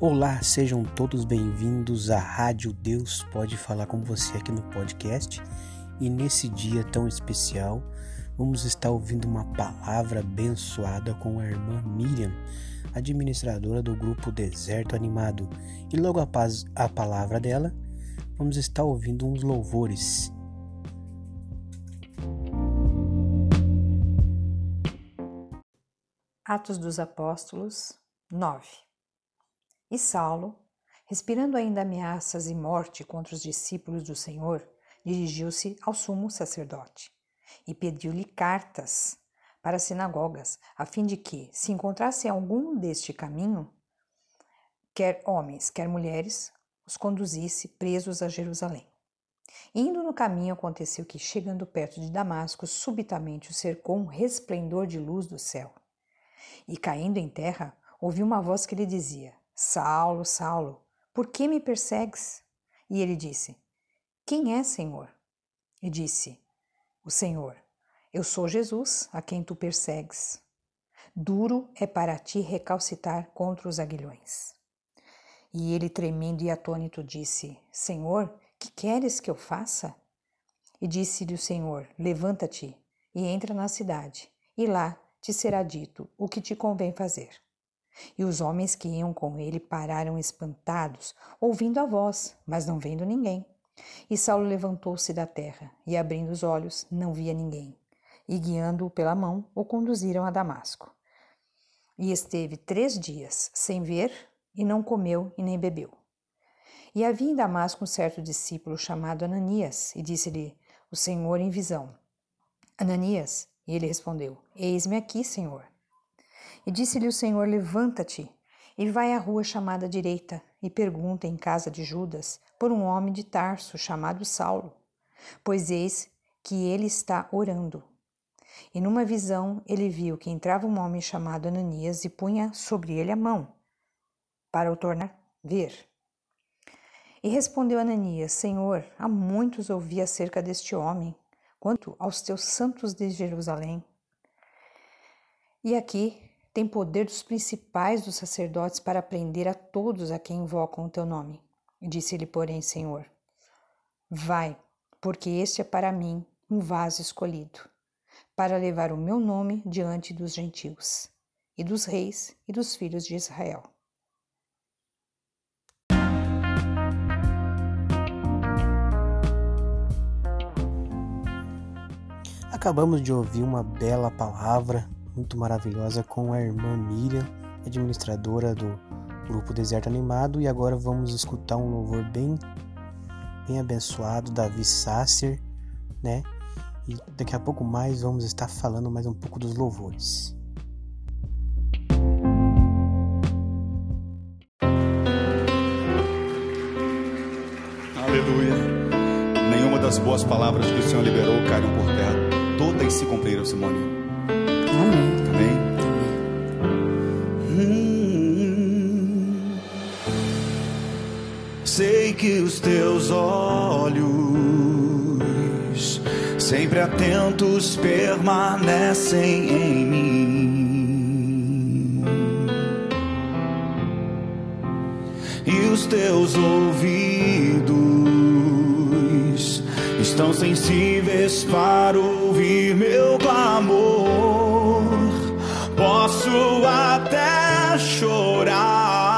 Olá, sejam todos bem-vindos à Rádio Deus Pode Falar com você aqui no podcast. E nesse dia tão especial, vamos estar ouvindo uma palavra abençoada com a irmã Miriam, administradora do grupo Deserto Animado. E logo após a palavra dela, vamos estar ouvindo uns louvores. Atos dos Apóstolos 9 E Saulo, respirando ainda ameaças e morte contra os discípulos do Senhor, dirigiu-se ao sumo sacerdote e pediu-lhe cartas para as sinagogas, a fim de que, se encontrasse algum deste caminho, quer homens, quer mulheres, os conduzisse presos a Jerusalém. Indo no caminho, aconteceu que, chegando perto de Damasco, subitamente o cercou um resplendor de luz do céu. E caindo em terra, ouviu uma voz que lhe dizia: Saulo, Saulo, por que me persegues? E ele disse: Quem é, Senhor? E disse: O Senhor, eu sou Jesus, a quem tu persegues. Duro é para ti recalcitar contra os aguilhões. E ele, tremendo e atônito, disse: Senhor, que queres que eu faça? E disse-lhe o Senhor: Levanta-te e entra na cidade, e lá te será dito o que te convém fazer. E os homens que iam com ele pararam espantados, ouvindo a voz, mas não vendo ninguém. E Saulo levantou-se da terra, e abrindo os olhos, não via ninguém. E guiando-o pela mão, o conduziram a Damasco. E esteve três dias sem ver, e não comeu e nem bebeu. E havia em Damasco um certo discípulo chamado Ananias, e disse-lhe o Senhor em visão: Ananias, e ele respondeu: Eis-me aqui, Senhor. E disse-lhe o Senhor: Levanta-te e vai à rua chamada direita e pergunta em casa de Judas por um homem de Tarso chamado Saulo, pois eis que ele está orando. E numa visão ele viu que entrava um homem chamado Ananias e punha sobre ele a mão, para o tornar ver. E respondeu Ananias: Senhor, há muitos ouvi acerca deste homem quanto aos teus santos de Jerusalém. E aqui tem poder dos principais dos sacerdotes para prender a todos a quem invocam o teu nome. Disse-lhe, porém, Senhor: Vai, porque este é para mim um vaso escolhido, para levar o meu nome diante dos gentios, e dos reis e dos filhos de Israel. Acabamos de ouvir uma bela palavra, muito maravilhosa, com a irmã Miriam, administradora do grupo Deserto Animado, e agora vamos escutar um louvor bem, bem abençoado, Davi Sasser, né? E daqui a pouco mais vamos estar falando mais um pouco dos louvores. Aleluia. Nenhuma das boas palavras que o Senhor liberou caíram por terra todas se cumpriram, Simone. Que os teus olhos, sempre atentos, permanecem em mim. E os teus ouvidos estão sensíveis para ouvir meu clamor. Posso até chorar,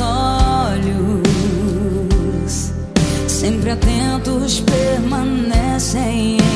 olhos, sempre atentos, permanecem em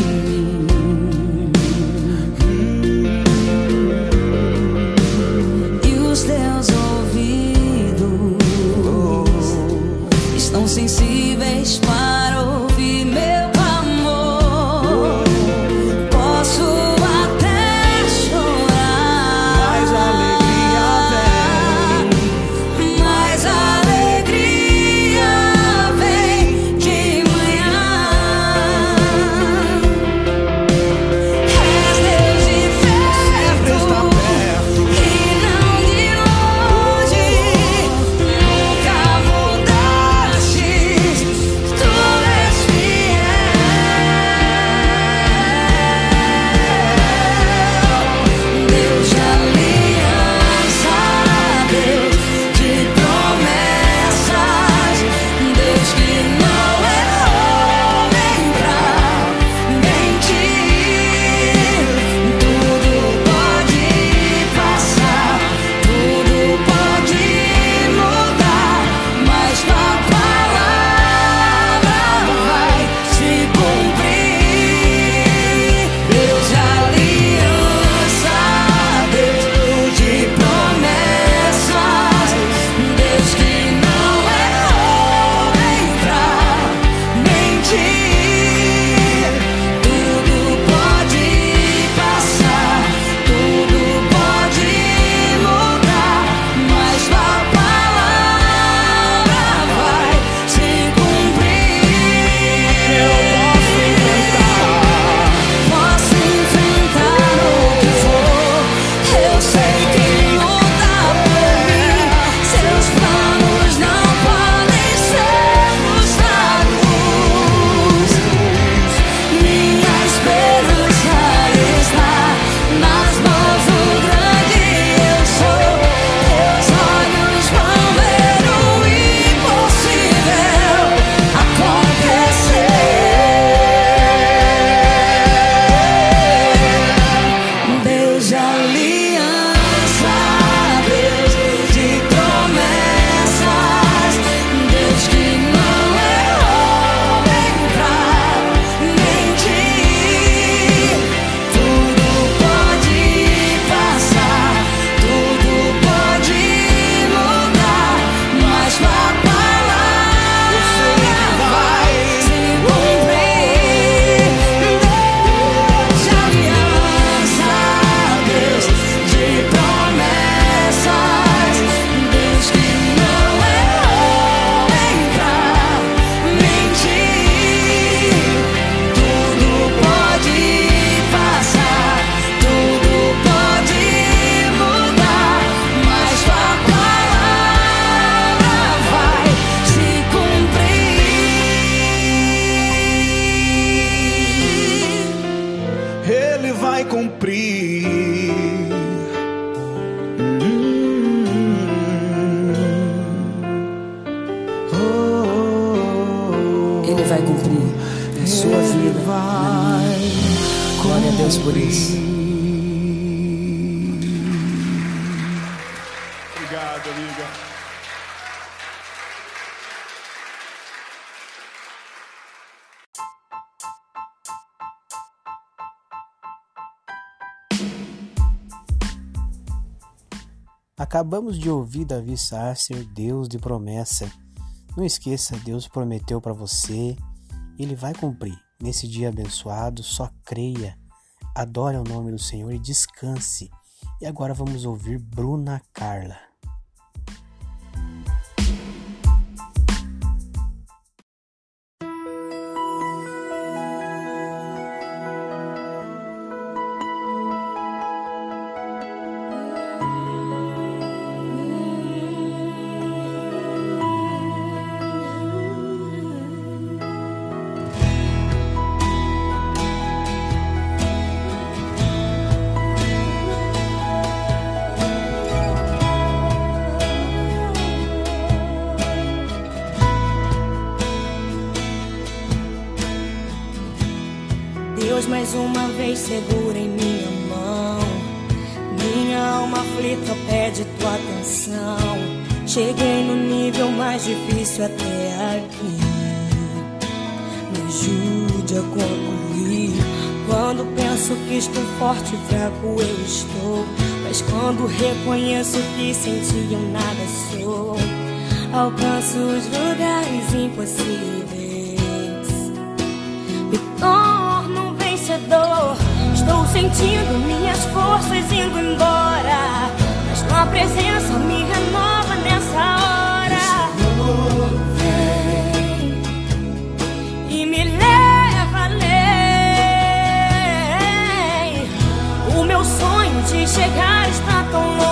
vai cumprir na sua vida, na minha. Glória a Deus por isso. Obrigado, amiga. Acabamos de ouvir Davi Sasser, Deus de promessa. Não esqueça, Deus prometeu para você, ele vai cumprir. Nesse dia abençoado, só creia, adore o nome do Senhor e descanse. E agora vamos ouvir Bruna Carla. e segura em minha mão. Minha alma aflita pede tua atenção. Cheguei no nível mais difícil até aqui. Me ajude a concluir. Quando penso que estou forte e fraco, eu estou. Mas quando reconheço que sem ti eu nada sou, alcanço os lugares impossíveis. Me Estou sentindo minhas forças indo embora. Mas tua presença me renova nessa hora. Vem e me leva além. O meu sonho de chegar está tão longe.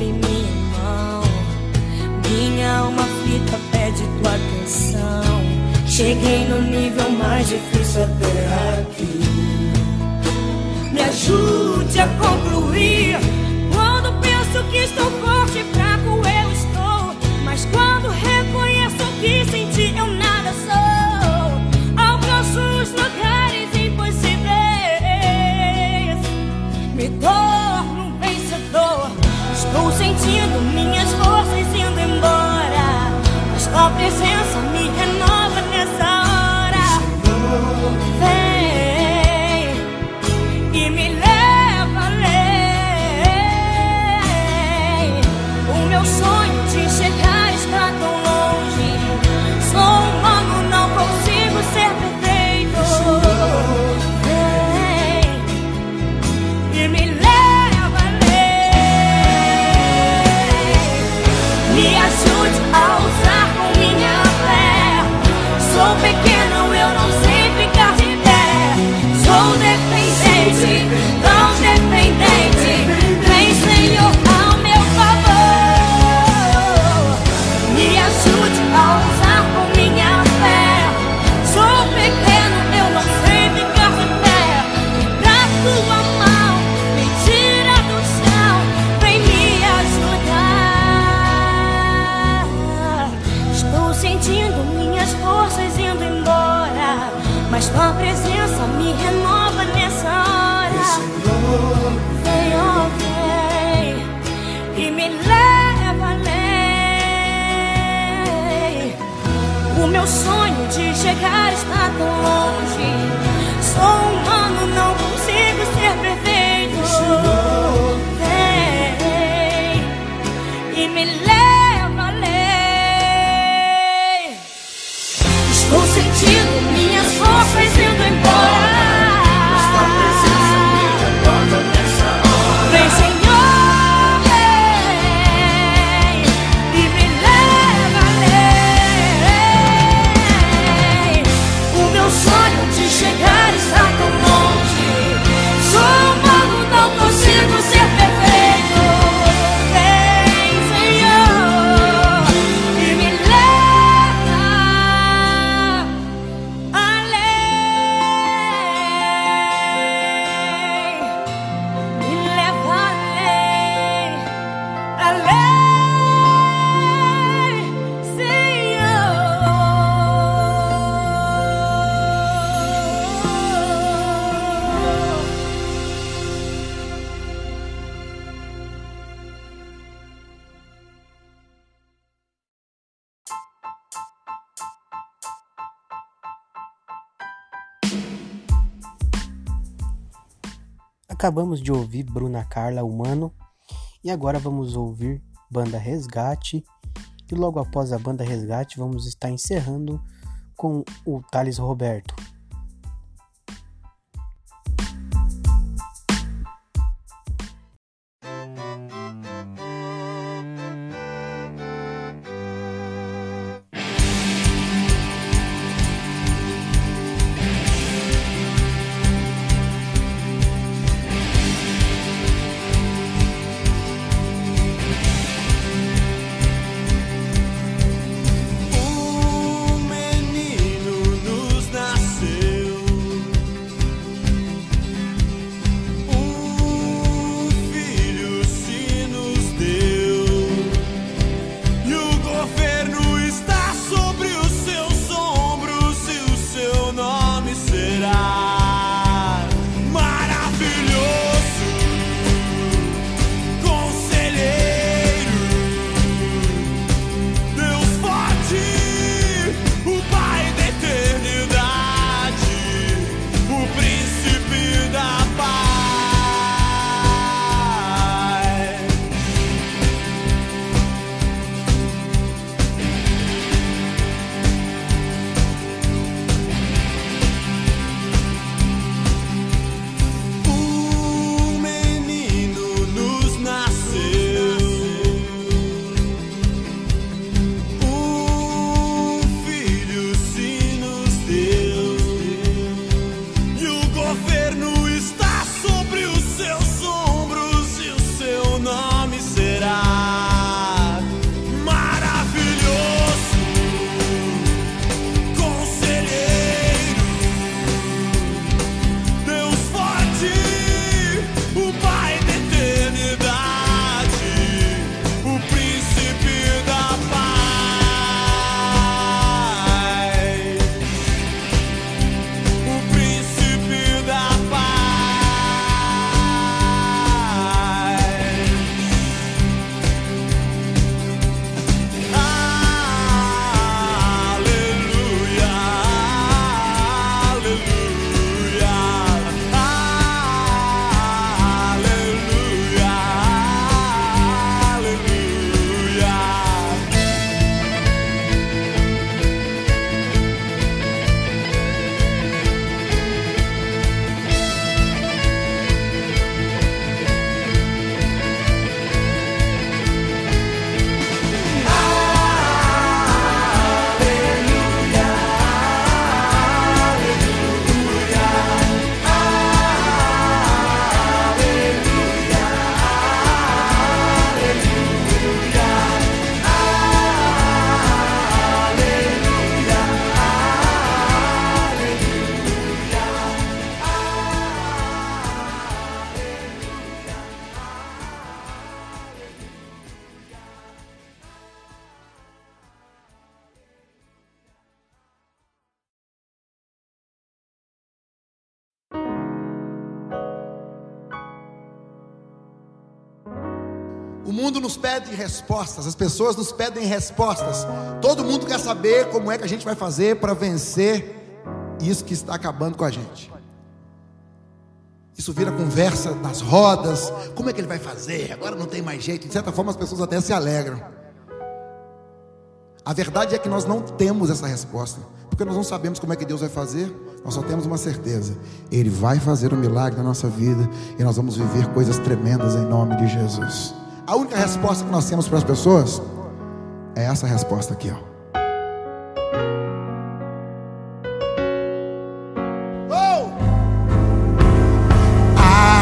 Em minha mão. Minha alma aflita pede tua atenção. Cheguei no nível mais difícil até aqui. Me ajude a Mas tua presença me renova Acabamos de ouvir Bruna Carla Humano e agora vamos ouvir Banda Resgate. E logo após a Banda Resgate, vamos estar encerrando com o Thales Roberto. Nos pede respostas, as pessoas nos pedem respostas. Todo mundo quer saber como é que a gente vai fazer para vencer isso que está acabando com a gente. Isso vira conversa nas rodas. Como é que ele vai fazer? Agora não tem mais jeito. De certa forma, as pessoas até se alegram. A verdade é que nós não temos essa resposta, porque nós não sabemos como é que Deus vai fazer. Nós só temos uma certeza: Ele vai fazer um milagre na nossa vida e nós vamos viver coisas tremendas em nome de Jesus. A única resposta que nós temos para as pessoas é essa resposta aqui, ó.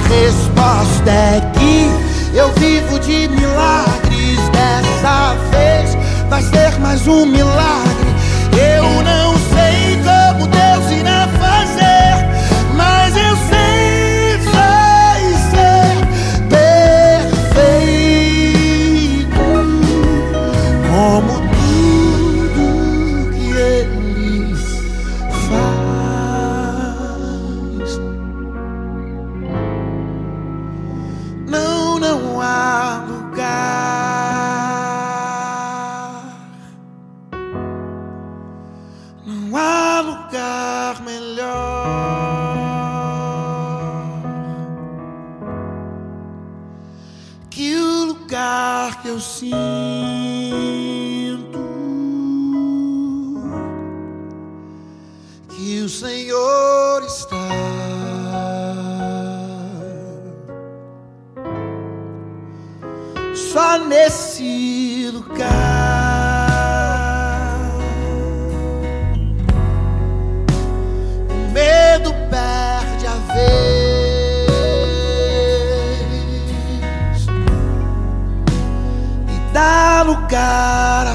Resposta é que eu vivo de milagres. Dessa vez vai ser mais um milagre. Só nesse lugar. O medo perde a vez e dá lugar à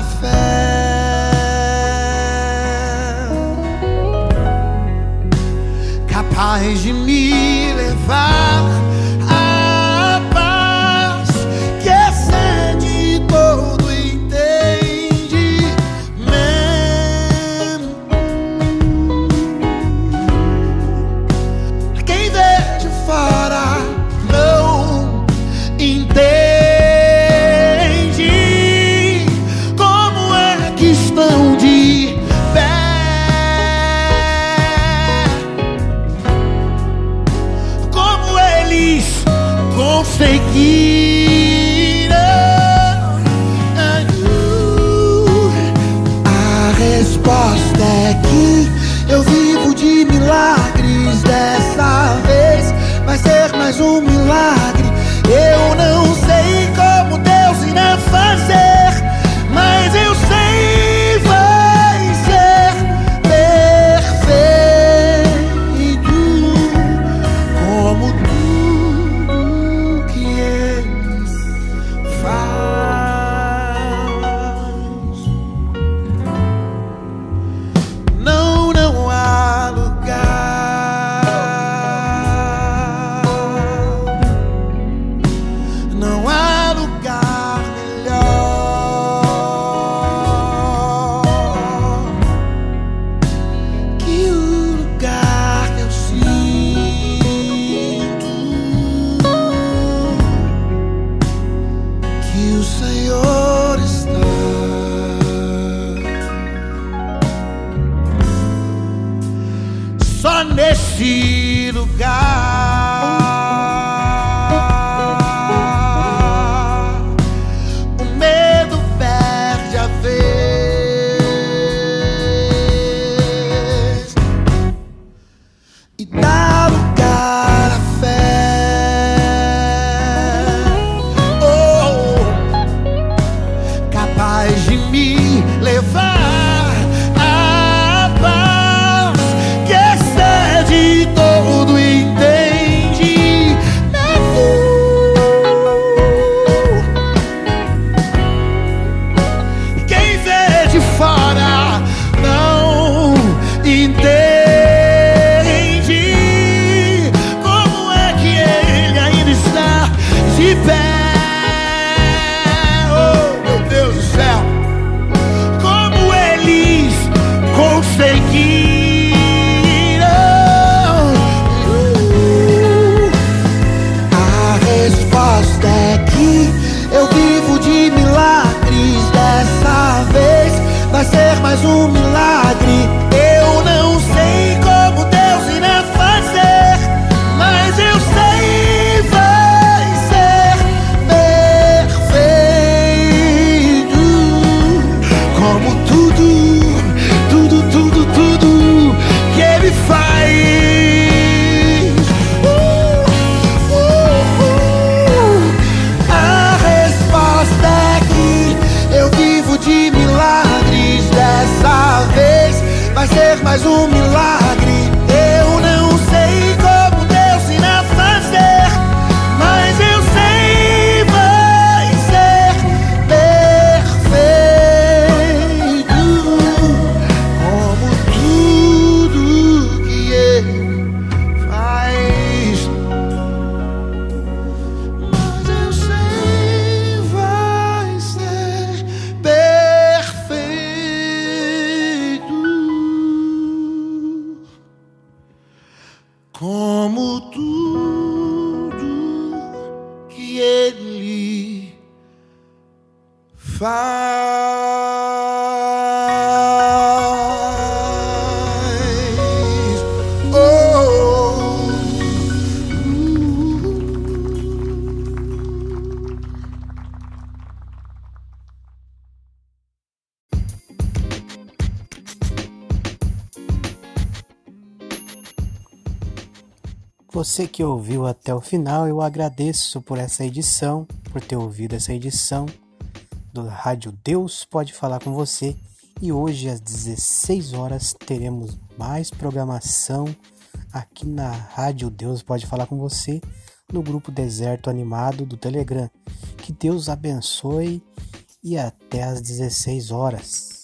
mais um Você que ouviu até o final, eu agradeço por essa edição, por ter ouvido essa edição do Rádio Deus Pode Falar com você. E hoje às 16 horas teremos mais programação aqui na Rádio Deus Pode Falar com você no grupo Deserto Animado do Telegram. Que Deus abençoe e até às 16 horas.